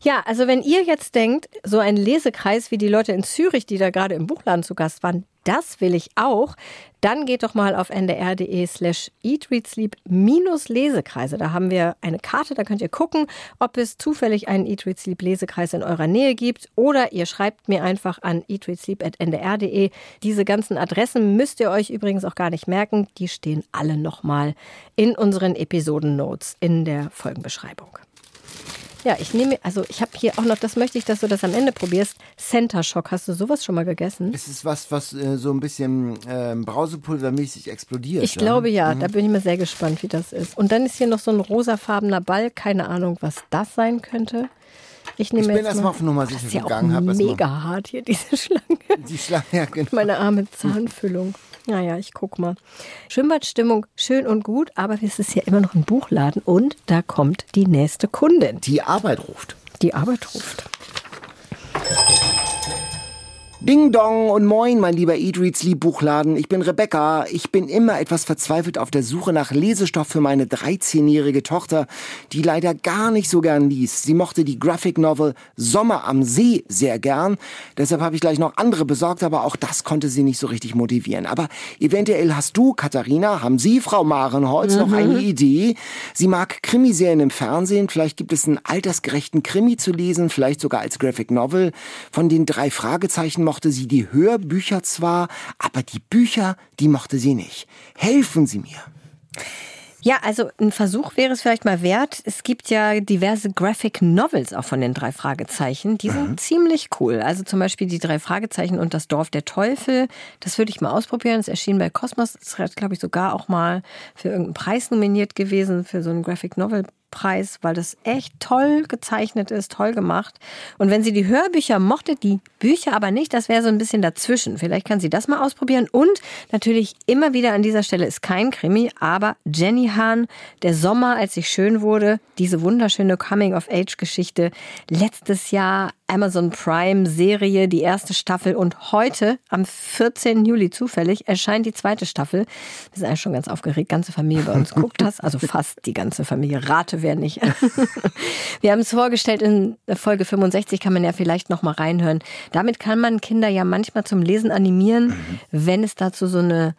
Ja, also wenn ihr jetzt denkt, so ein Lesekreis wie die Leute in Zürich, die da gerade im Buchladen zu Gast waren, das will ich auch, dann geht doch mal auf ndr.de slash eatreadsleep minus Lesekreise. Da haben wir eine Karte, da könnt ihr gucken, ob es zufällig einen Eat, Read, Sleep Lesekreis in eurer Nähe gibt oder ihr schreibt mir einfach an eatreadsleep.ndr.de. Diese ganzen Adressen müsst ihr euch übrigens auch gar nicht merken, die stehen alle nochmal in unseren Episoden-Notes in der Folgenbeschreibung. Ja, ich nehme, also ich habe hier auch noch, das möchte ich, dass du das am Ende probierst. Center Shock. Hast du sowas schon mal gegessen? Es ist was, was äh, so ein bisschen ähm, Brausepulvermäßig explodiert. Ich glaube ja, da bin ich mir sehr gespannt, wie das ist. Und dann ist hier noch so ein rosafarbener Ball, keine Ahnung, was das sein könnte. Ich nehme Ich bin jetzt erst mal, mal auf Nummer das sicher ist ja gegangen, auch hab erst mal- mega hart hier, diese Schlange. Die Schlange, ja, genau. Meine arme Zahnfüllung. Naja, ich guck mal. Schwimmbadstimmung schön und gut, aber es ist ja immer noch ein Buchladen und da kommt die nächste Kundin. Die Arbeit ruft. Die Arbeit ruft. Ding Dong und Moin, mein lieber Eat, Read, Sleep Buchladen. Ich bin Rebecca. Ich bin immer etwas verzweifelt auf der Suche nach Lesestoff für meine 13-jährige Tochter, die leider gar nicht so gern liest. Sie mochte die Graphic Novel Sommer am See sehr gern. Deshalb habe ich gleich noch andere besorgt, aber auch das konnte sie nicht so richtig motivieren. Aber eventuell hast du, Katharina, haben Sie, Frau Marenholz, noch eine Idee? Sie mag Krimiserien im Fernsehen. Vielleicht gibt es einen altersgerechten Krimi zu lesen, vielleicht sogar als Graphic Novel. Von den drei Fragezeichen mochte sie die Hörbücher zwar, aber die Bücher, die mochte sie nicht. Helfen Sie mir. Ja, also ein Versuch wäre es vielleicht mal wert. Es gibt ja diverse Graphic Novels auch von den drei Fragezeichen. Die sind ziemlich cool. Also zum Beispiel die drei Fragezeichen und das Dorf der Teufel. Das würde ich mal ausprobieren. Es erschien bei Cosmos. Das ist, glaube ich, sogar auch mal für irgendeinen Preis nominiert gewesen, für so einen Graphic Novel Preis, weil das echt toll gezeichnet ist, toll gemacht. Und wenn sie die Hörbücher mochte, die Bücher aber nicht, das wäre so ein bisschen dazwischen. Vielleicht kann sie das mal ausprobieren. Und natürlich immer wieder an dieser Stelle ist kein Krimi, aber Jenny Hahn, der Sommer, als ich schön wurde, diese wunderschöne Coming-of-Age-Geschichte. Letztes Jahr Amazon Prime Serie, die erste Staffel und heute, am 14. Juli zufällig, erscheint die zweite Staffel. Wir sind eigentlich schon ganz aufgeregt. Ganze Familie bei uns guckt das, also fast die ganze Familie. Rate wer nicht. Wir haben es vorgestellt in Folge 65, kann man ja vielleicht noch mal reinhören. Damit kann man Kinder ja manchmal zum Lesen animieren, wenn es dazu so eine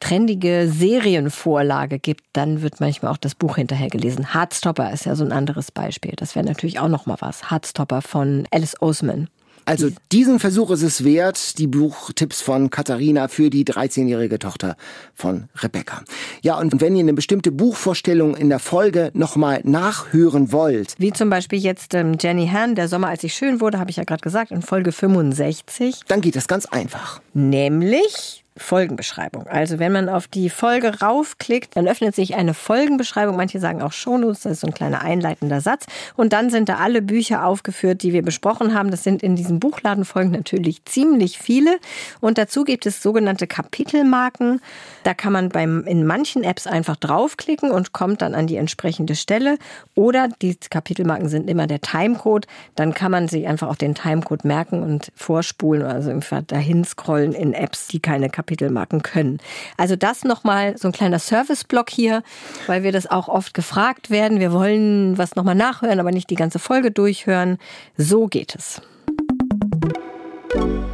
trendige Serienvorlage gibt, dann wird manchmal auch das Buch hinterher gelesen. Hardstopper ist ja so ein anderes Beispiel. Das wäre natürlich auch noch mal was. Hardstopper von Alice Oseman. Also diesen Versuch ist es wert, die Buchtipps von Katharina für die 13-jährige Tochter von Rebecca. Ja, und wenn ihr eine bestimmte Buchvorstellung in der Folge nochmal nachhören wollt. Wie zum Beispiel jetzt ähm, Jenny Han, Der Sommer, als ich schön wurde, habe ich ja gerade gesagt, in Folge 65. Dann geht das ganz einfach. Nämlich Folgenbeschreibung. Also wenn man auf die Folge raufklickt, dann öffnet sich eine Folgenbeschreibung. Manche sagen auch Shownotes, das ist so ein kleiner einleitender Satz. Und dann sind da alle Bücher aufgeführt, die wir besprochen haben. Das sind in diesen Buchladenfolgen natürlich ziemlich viele. Und dazu gibt es sogenannte Kapitelmarken. Da kann man beim, in manchen Apps einfach draufklicken und kommt dann an die entsprechende Stelle. Oder die Kapitelmarken sind immer der Timecode. Dann kann man sich einfach auch den Timecode merken und vorspulen also einfach dahin scrollen in Apps, die keine Kapitelmarken Kapitelmarken können. Also das nochmal so ein kleiner Serviceblock hier, weil wir das auch oft gefragt werden. Wir wollen was nochmal nachhören, aber nicht die ganze Folge durchhören. So geht es.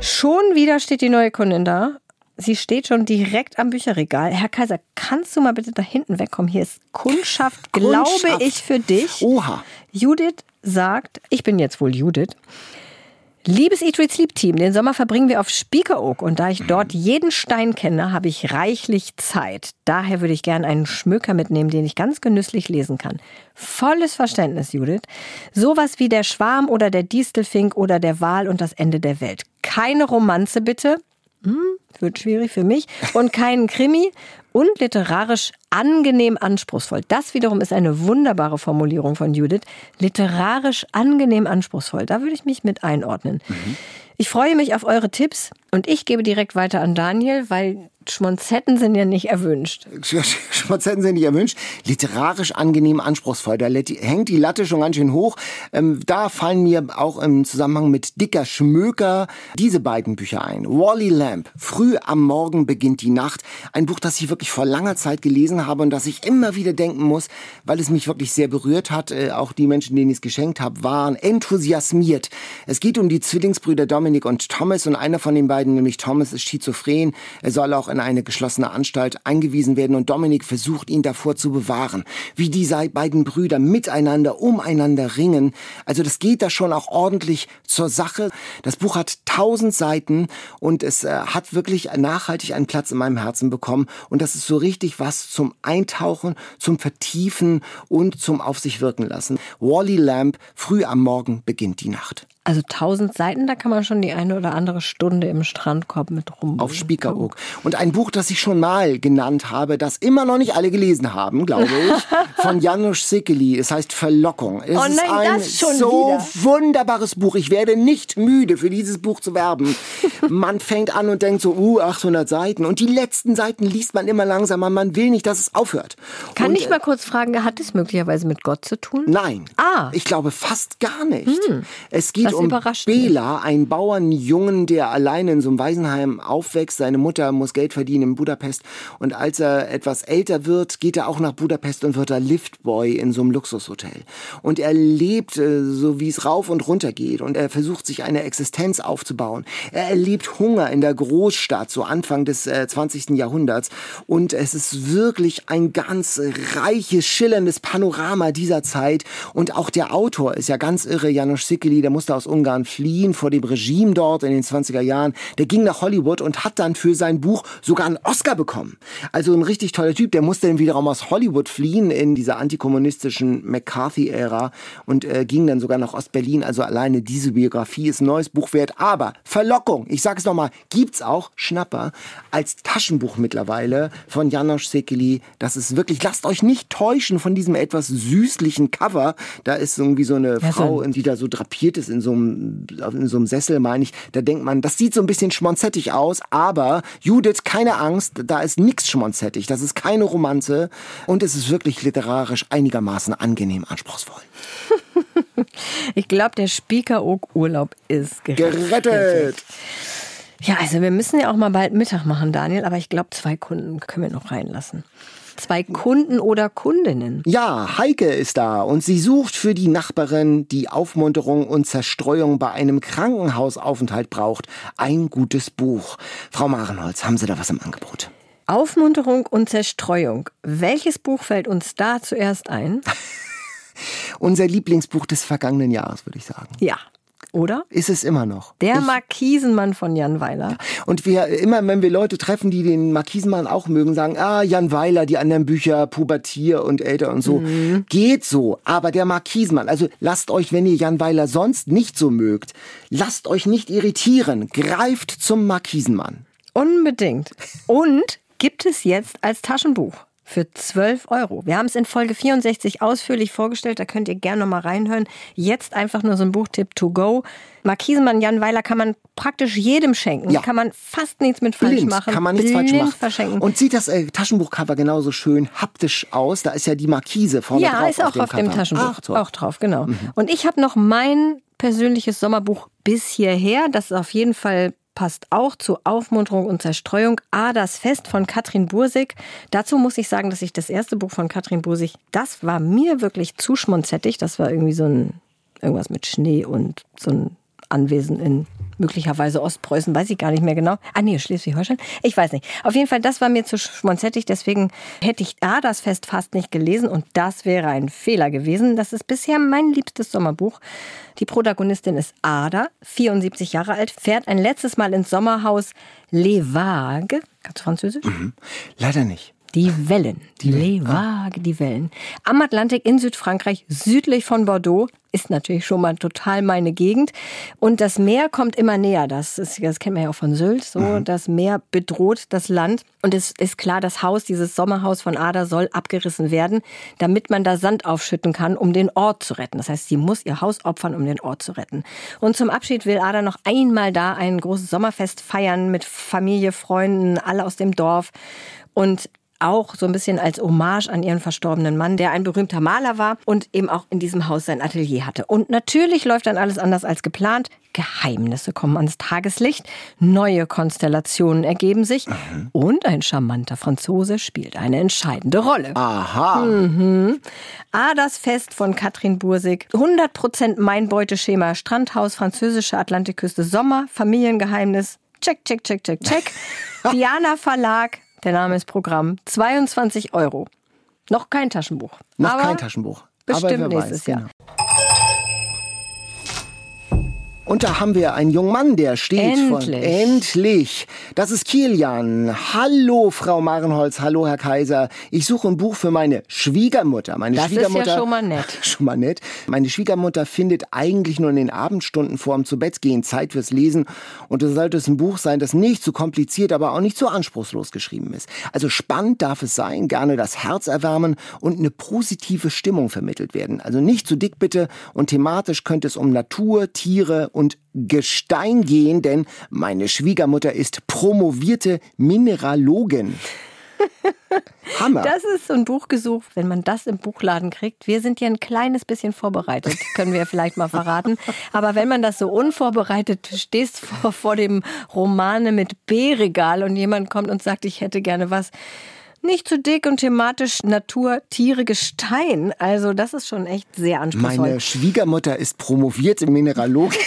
Schon wieder steht die neue Kundin da. Sie steht schon direkt am Bücherregal. Herr Kaiser, kannst du mal bitte da hinten wegkommen? Hier ist Kundschaft, Kundschaft. glaube ich, für dich. Oha. Judith sagt, ich bin jetzt wohl Judith. Liebes Eat, Read, Sleep Team, den Sommer verbringen wir auf Spiekeroog und da ich dort jeden Stein kenne, habe ich reichlich Zeit. Daher würde ich gerne einen Schmöker mitnehmen, den ich ganz genüsslich lesen kann. Volles Verständnis, Judith. Sowas wie der Schwarm oder der Distelfink oder der Wal und das Ende der Welt. Keine Romanze bitte. Hm, wird schwierig für mich. Und keinen Krimi und literarisch angenehm anspruchsvoll. Das wiederum ist eine wunderbare Formulierung von Judith. Literarisch angenehm anspruchsvoll. Da würde ich mich mit einordnen. Mhm. Ich freue mich auf eure Tipps und ich gebe direkt weiter an Daniel, weil Schmonzetten sind ja nicht erwünscht. Schmonzetten sind nicht erwünscht. Literarisch angenehm anspruchsvoll. Da hängt die Latte schon ganz schön hoch. Ähm, da fallen mir auch im Zusammenhang mit Dicker Schmöker diese beiden Bücher ein. Wally Lamp. Früh am Morgen beginnt die Nacht. Ein Buch, das ich wirklich vor langer Zeit gelesen habe und das ich immer wieder denken muss, weil es mich wirklich sehr berührt hat. Äh, auch die Menschen, denen ich es geschenkt habe, waren enthusiasmiert. Es geht um die Zwillingsbrüder Dominic und Thomas und einer von den beiden, nämlich Thomas, ist schizophren. Er soll auch in eine geschlossene Anstalt eingewiesen werden und Dominik versucht ihn davor zu bewahren. Wie die beiden Brüder miteinander, umeinander ringen. Also das geht da schon auch ordentlich zur Sache. Das Buch hat tausend Seiten und es äh, hat wirklich nachhaltig einen Platz in meinem Herzen bekommen. Und das ist so richtig was zum Eintauchen, zum Vertiefen und zum Auf sich wirken lassen. Wally Lamp, früh am Morgen beginnt die Nacht. Also 1000 Seiten, da kann man schon die eine oder andere Stunde im Strandkorb mit rum. Auf Spiekeroog. Und ein Buch, das ich schon mal genannt habe, das immer noch nicht alle gelesen haben, glaube ich, von Janusz Sikeli. Es heißt Verlockung. Es oh nein, ist ein so wieder. wunderbares Buch. Ich werde nicht müde, für dieses Buch zu werben. Man fängt an und denkt so, uh, 800 Seiten. Und die letzten Seiten liest man immer langsamer. Man will nicht, dass es aufhört. Kann und, ich mal kurz fragen, hat es möglicherweise mit Gott zu tun? Nein. Ah. Ich glaube fast gar nicht. Hm. Es geht Das um überrascht Bela, einen Bauernjungen, der alleine in so einem Waisenheim aufwächst. Seine Mutter muss Geld verdienen in Budapest. Und als er etwas älter wird, geht er auch nach Budapest und wird da Liftboy in so einem Luxushotel. Und er lebt äh, so, wie es rauf und runter geht. Und er versucht, sich eine Existenz aufzubauen. Er erlebt Hunger in der Großstadt, so Anfang des äh, 20. Jahrhunderts. Und es ist wirklich ein ganz reiches, schillerndes Panorama dieser Zeit. Und auch der Autor ist ja ganz irre, Janusz Sikeli, der musste aus Ungarn fliehen vor dem Regime dort in den 20er Jahren. Der ging nach Hollywood und hat dann für sein Buch sogar einen Oscar bekommen. Also ein richtig toller Typ. Der musste dann wiederum aus Hollywood fliehen in dieser antikommunistischen McCarthy-Ära und äh, ging dann sogar nach Ostberlin. Also alleine diese Biografie ist ein neues Buch wert. Aber Verlockung, ich sage es nochmal, gibt's auch Schnapper als Taschenbuch mittlerweile von Janusz Sekeli. Das ist wirklich, lasst euch nicht täuschen von diesem etwas süßlichen Cover. Da ist irgendwie so eine Ja, Frau, die da so drapiert ist in so einem, in so einem Sessel, meine ich. Da denkt man, das sieht so ein bisschen schmonzettig aus, aber Judith, keine Angst, da ist nichts schmonzettig. Das ist keine Romanze und es ist wirklich literarisch einigermaßen angenehm anspruchsvoll. Ich glaube, der Spiekeroog-Urlaub ist gerettet. Gerettet! Ja, also wir müssen ja auch mal bald Mittag machen, Daniel, aber ich glaube, zwei Kunden können wir noch reinlassen. Zwei Kunden oder Kundinnen. Ja, Heike ist da und sie sucht für die Nachbarin, die Aufmunterung und Zerstreuung bei einem Krankenhausaufenthalt braucht, ein gutes Buch. Frau Marenholz, haben Sie da was im Angebot? Aufmunterung und Zerstreuung. Welches Buch fällt uns da zuerst ein? Unser Lieblingsbuch des vergangenen Jahres, würde ich sagen. Ja. Oder? Ist es immer noch. Der ich, Markisenmann von Jan Weiler. Und wir immer, wenn wir Leute treffen, die den Markisenmann auch mögen, sagen, ah, Jan Weiler, die anderen Bücher, Pubertier und älter und so. Mhm. Geht so. Aber der Markisenmann, also lasst euch, wenn ihr Jan Weiler sonst nicht so mögt, lasst euch nicht irritieren. Greift zum Markisenmann. Unbedingt. Und gibt es jetzt als Taschenbuch für 12 Euro. Wir haben es in Folge 64 ausführlich vorgestellt, da könnt ihr gerne noch mal reinhören. Jetzt einfach nur so ein Buchtipp to go. Markisenmann Jan Weiler kann man praktisch jedem schenken. Ja. Kann man fast nichts mit falsch Blind, machen. Kann man nichts Blind falsch machen. Verschenken. Und sieht das äh, Taschenbuchcover genauso schön haptisch aus? Da ist ja die Markise vorne ja, drauf. Ja, ist auch auf, dem, dem Taschenbuch. Ach, auch drauf, genau. Mhm. Und ich habe noch mein persönliches Sommerbuch bis hierher. Das ist auf jeden Fall passt auch zu Aufmunterung und Zerstreuung. A, das Fest von Katrin Bursig. Dazu muss ich sagen, dass ich das erste Buch von Katrin Bursig, das war mir wirklich zu schmonzettig. Das war irgendwie so ein, irgendwas mit Schnee und so ein Anwesen in möglicherweise Ostpreußen, weiß ich gar nicht mehr genau. Ah nee, Schleswig-Holstein. Ich weiß nicht. Auf jeden Fall, das war mir zu schmonzettig, deswegen hätte ich da das Fest fast nicht gelesen und das wäre ein Fehler gewesen. Das ist bisher mein liebstes Sommerbuch. Die Protagonistin ist Ada, 74 Jahre alt, fährt ein letztes Mal ins Sommerhaus Les Vagues. Kannst du Französisch? Mhm. Leider nicht. Die Wellen. Die Les Vagues, die Wellen. Am Atlantik in Südfrankreich, südlich von Bordeaux, ist natürlich schon mal total meine Gegend. Und das Meer kommt immer näher. Das, ist, das kennt man ja auch von Sylt. So, mhm. das Meer bedroht das Land. Und es ist klar, das Haus, dieses Sommerhaus von Ada soll abgerissen werden, damit man da Sand aufschütten kann, um den Ort zu retten. Das heißt, sie muss ihr Haus opfern, um den Ort zu retten. Und zum Abschied will Ada noch einmal da ein großes Sommerfest feiern mit Familie, Freunden, alle aus dem Dorf. Und auch so ein bisschen als Hommage an ihren verstorbenen Mann, der ein berühmter Maler war und eben auch in diesem Haus sein Atelier hatte. Und natürlich läuft dann alles anders als geplant. Geheimnisse kommen ans Tageslicht, neue Konstellationen ergeben sich mhm. und ein charmanter Franzose spielt eine entscheidende Rolle. Aha. Mhm. Ah, das Fest von Katrin Bursig. 100% mein Beuteschema. Strandhaus, französische Atlantikküste, Sommer, Familiengeheimnis. Check, check, check, check, check. Diana Verlag, der Name ist Programm. 22 Euro. Noch kein Taschenbuch. Noch kein Taschenbuch. Bestimmt nächstes weiß, Jahr. Genau. Und da haben wir einen jungen Mann, der steht Endlich. von Endlich. Das ist Kilian. Hallo, Frau Marenholz. Hallo, Herr Kaiser. Ich suche ein Buch für meine Schwiegermutter. Meine das Schwiegermutter, ist ja schon mal nett. schon mal nett. Meine Schwiegermutter findet eigentlich nur in den Abendstunden vor dem Zubettgehen Zeit fürs Lesen. Und es sollte es ein Buch sein, das nicht zu kompliziert, aber auch nicht zu anspruchslos geschrieben ist. Also spannend darf es sein, gerne das Herz erwärmen und eine positive Stimmung vermittelt werden. Also nicht zu dick bitte. Und thematisch könnte es um Natur, Tiere und Gestein gehen, denn meine Schwiegermutter ist promovierte Mineralogin. Hammer. Das ist so ein Buch gesucht, wenn man das im Buchladen kriegt. Wir sind ja ein kleines bisschen vorbereitet, können wir vielleicht mal verraten. Aber wenn man das so unvorbereitet stehst vor, vor dem Romane mit B-Regal und jemand kommt und sagt, ich hätte gerne was, nicht zu dick und thematisch Natur, Tiere, Gestein. Also das ist schon echt sehr anspruchsvoll. Meine Schwiegermutter ist promovierte Mineralogin.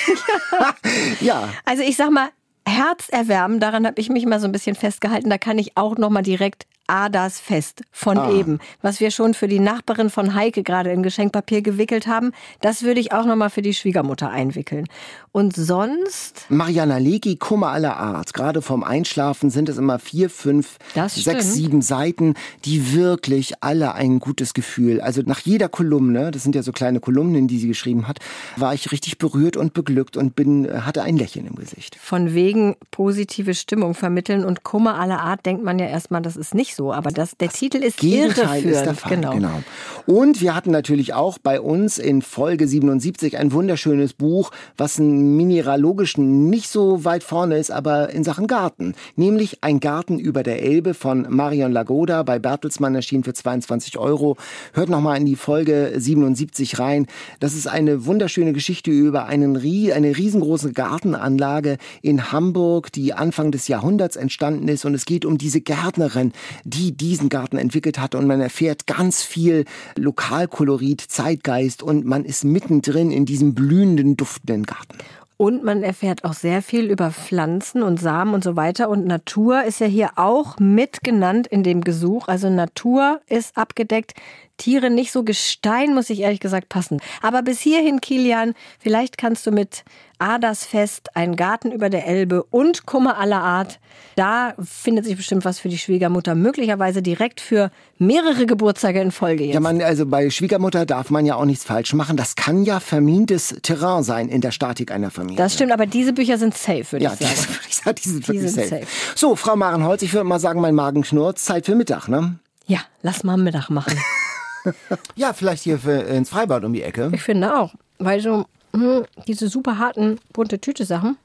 ja. Also ich sag mal, Herzerwärmen, daran habe ich mich mal so ein bisschen festgehalten. Da kann ich auch noch mal direkt Adas Fest von ah. eben, was wir schon für die Nachbarin von Heike gerade in Geschenkpapier gewickelt haben, das würde ich auch noch mal für die Schwiegermutter einwickeln. Und sonst? Mariana Legi, Kummer aller Art. Gerade vorm Einschlafen sind es immer vier, fünf, sechs, sieben Seiten, die wirklich alle ein gutes Gefühl. Also nach jeder Kolumne, das sind ja so kleine Kolumnen, die sie geschrieben hat, war ich richtig berührt und beglückt und bin, hatte ein Lächeln im Gesicht. Von wegen positive Stimmung vermitteln und Kummer aller Art denkt man ja erstmal, das ist nicht so. Aber das, der Titel ist Gegenteil irreführend. Ist der Fall, genau. genau. Und wir hatten natürlich auch bei uns in Folge 77 ein wunderschönes Buch, was mineralogisch nicht so weit vorne ist, aber in Sachen Garten. Nämlich Ein Garten über der Elbe von Marion Lagoda bei Bertelsmann erschienen für 22 Euro. Hört nochmal in die Folge 77 rein. Das ist eine wunderschöne Geschichte über einen, eine riesengroße Gartenanlage in Hamburg, die Anfang des Jahrhunderts entstanden ist. Und es geht um diese Gärtnerin, die diesen Garten entwickelt hat und man erfährt ganz viel Lokalkolorit, Zeitgeist und man ist mittendrin in diesem blühenden, duftenden Garten. Und man erfährt auch sehr viel über Pflanzen und Samen und so weiter. Und Natur ist ja hier auch mit genannt in dem Gesuch. Also Natur ist abgedeckt. Tiere nicht so Gestein, muss ich ehrlich gesagt passen. Aber bis hierhin, Kilian, vielleicht kannst du mit Adersfest, ein Garten über der Elbe und Kummer aller Art. Da findet sich bestimmt was für die Schwiegermutter, möglicherweise direkt für mehrere Geburtstage in Folge jetzt. Ja, man, also bei Schwiegermutter darf man ja auch nichts falsch machen. Das kann ja vermintes Terrain sein in der Statik einer Familie. Das stimmt, aber diese Bücher sind safe, würde ja, ich sagen. Sag, die sind wirklich Die sind safe. safe. So, Frau Marenholz, ich würde mal sagen, mein Magen schnurrt. Zeit für Mittag, ne? Ja, lass mal Mittag machen. Ja, vielleicht hier für, ins Freibad um die Ecke. Ich finde auch. Weil so hm, diese super harten, bunte Tüte-Sachen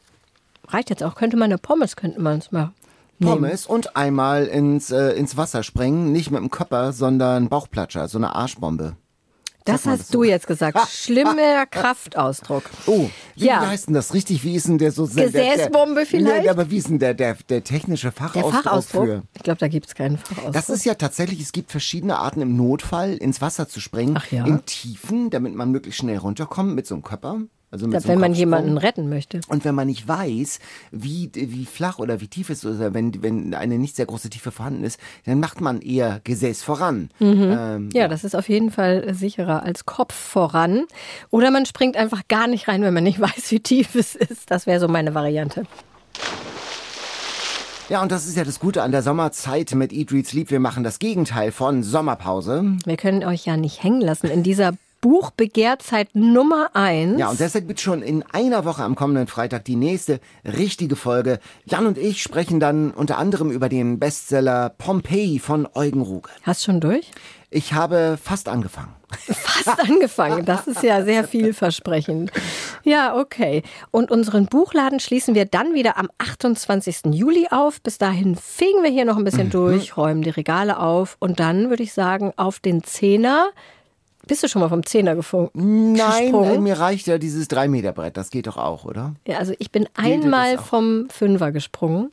reicht jetzt auch. Könnte man eine Pommes, könnte man es mal nehmen. Pommes und einmal ins, äh, ins Wasser springen. Nicht mit dem Körper, sondern Bauchplatscher, so eine Arschbombe. Das hast das so? du jetzt gesagt. Schlimmer Kraftausdruck. Oh, wie, Ja. heißt denn das richtig? Wie ist denn der so Gesäßbombe der, vielleicht? Nee, aber wie ist denn der, der, der technische Der Fachausdruck, Fachausdruck? für? Ich glaube, da gibt es keinen Fachausdruck. Das ist ja tatsächlich, es gibt verschiedene Arten im Notfall ins Wasser zu springen. Ach ja. In Tiefen, damit man möglichst schnell runterkommt mit so einem Körper. Also mit so einem wenn man jemanden retten möchte. Und wenn man nicht weiß, wie, wie flach oder wie tief es ist, oder wenn, wenn eine nicht sehr große Tiefe vorhanden ist, dann macht man eher Gesäß voran. Ähm, Ja, das ist auf jeden Fall sicherer als Kopf voran. Oder man springt einfach gar nicht rein, wenn man nicht weiß, wie tief es ist. Das wäre so meine Variante. ja, und das ist ja das Gute an der Sommerzeit mit Eat, Read, Sleep. Wir machen das Gegenteil von Sommerpause. Wir können euch ja nicht hängen lassen in dieser Buchbegehrzeit Nummer eins. Ja, und deshalb wird schon in einer Woche am kommenden Freitag die nächste richtige Folge. Jan und ich sprechen dann unter anderem über den Bestseller Pompeii von Eugen Ruge. Hast schon durch? Ich habe fast angefangen. Fast angefangen. Das ist ja sehr vielversprechend. Ja, okay. Und unseren Buchladen schließen wir dann wieder am 28. Juli auf. Bis dahin fegen wir hier noch ein bisschen Mhm. durch, räumen die Regale auf und dann würde ich sagen, auf den Zehner. Bist du schon mal vom Zehner gefunken? Nein, gesprungen? äh, mir reicht ja dieses 3-Meter-Brett. Das geht doch auch, oder? Ja, also ich bin einmal vom Fünfer gesprungen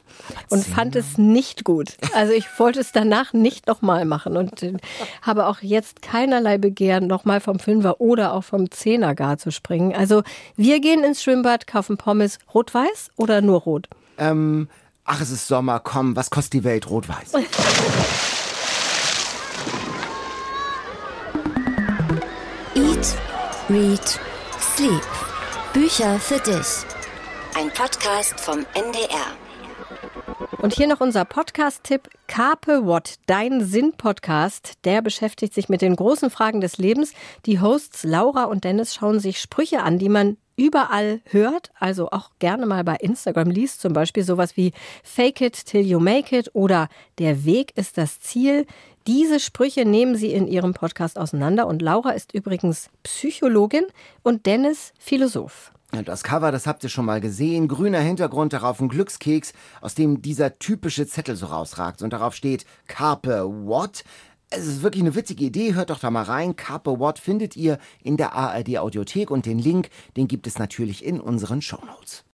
und fand es nicht gut. Also ich wollte es danach nicht nochmal machen und äh, habe auch jetzt keinerlei Begehren, nochmal vom Fünfer oder auch vom Zehner gar zu springen. Also wir gehen ins Schwimmbad, kaufen Pommes rot-weiß oder nur rot. Ähm, ach, es ist Sommer, komm, was kostet die Welt rot-weiß? Read, Sleep. Bücher für dich. Ein Podcast vom NDR. Und hier noch unser Podcast-Tipp Carpe What, dein Sinn-Podcast. Der beschäftigt sich mit den großen Fragen des Lebens. Die Hosts Laura und Dennis schauen sich Sprüche an, die man überall hört, also auch gerne mal bei Instagram liest, zum Beispiel sowas wie Fake it till you make it oder Der Weg ist das Ziel. Diese Sprüche nehmen sie in ihrem Podcast auseinander und Laura ist übrigens Psychologin und Dennis Philosoph. Das Cover, das habt ihr schon mal gesehen. Grüner Hintergrund, darauf ein Glückskeks, aus dem dieser typische Zettel so rausragt. Und darauf steht Carpe What? Es ist wirklich eine witzige Idee, hört doch da mal rein. Carpe What findet ihr in der ARD Audiothek und den Link, den gibt es natürlich in unseren Shownotes.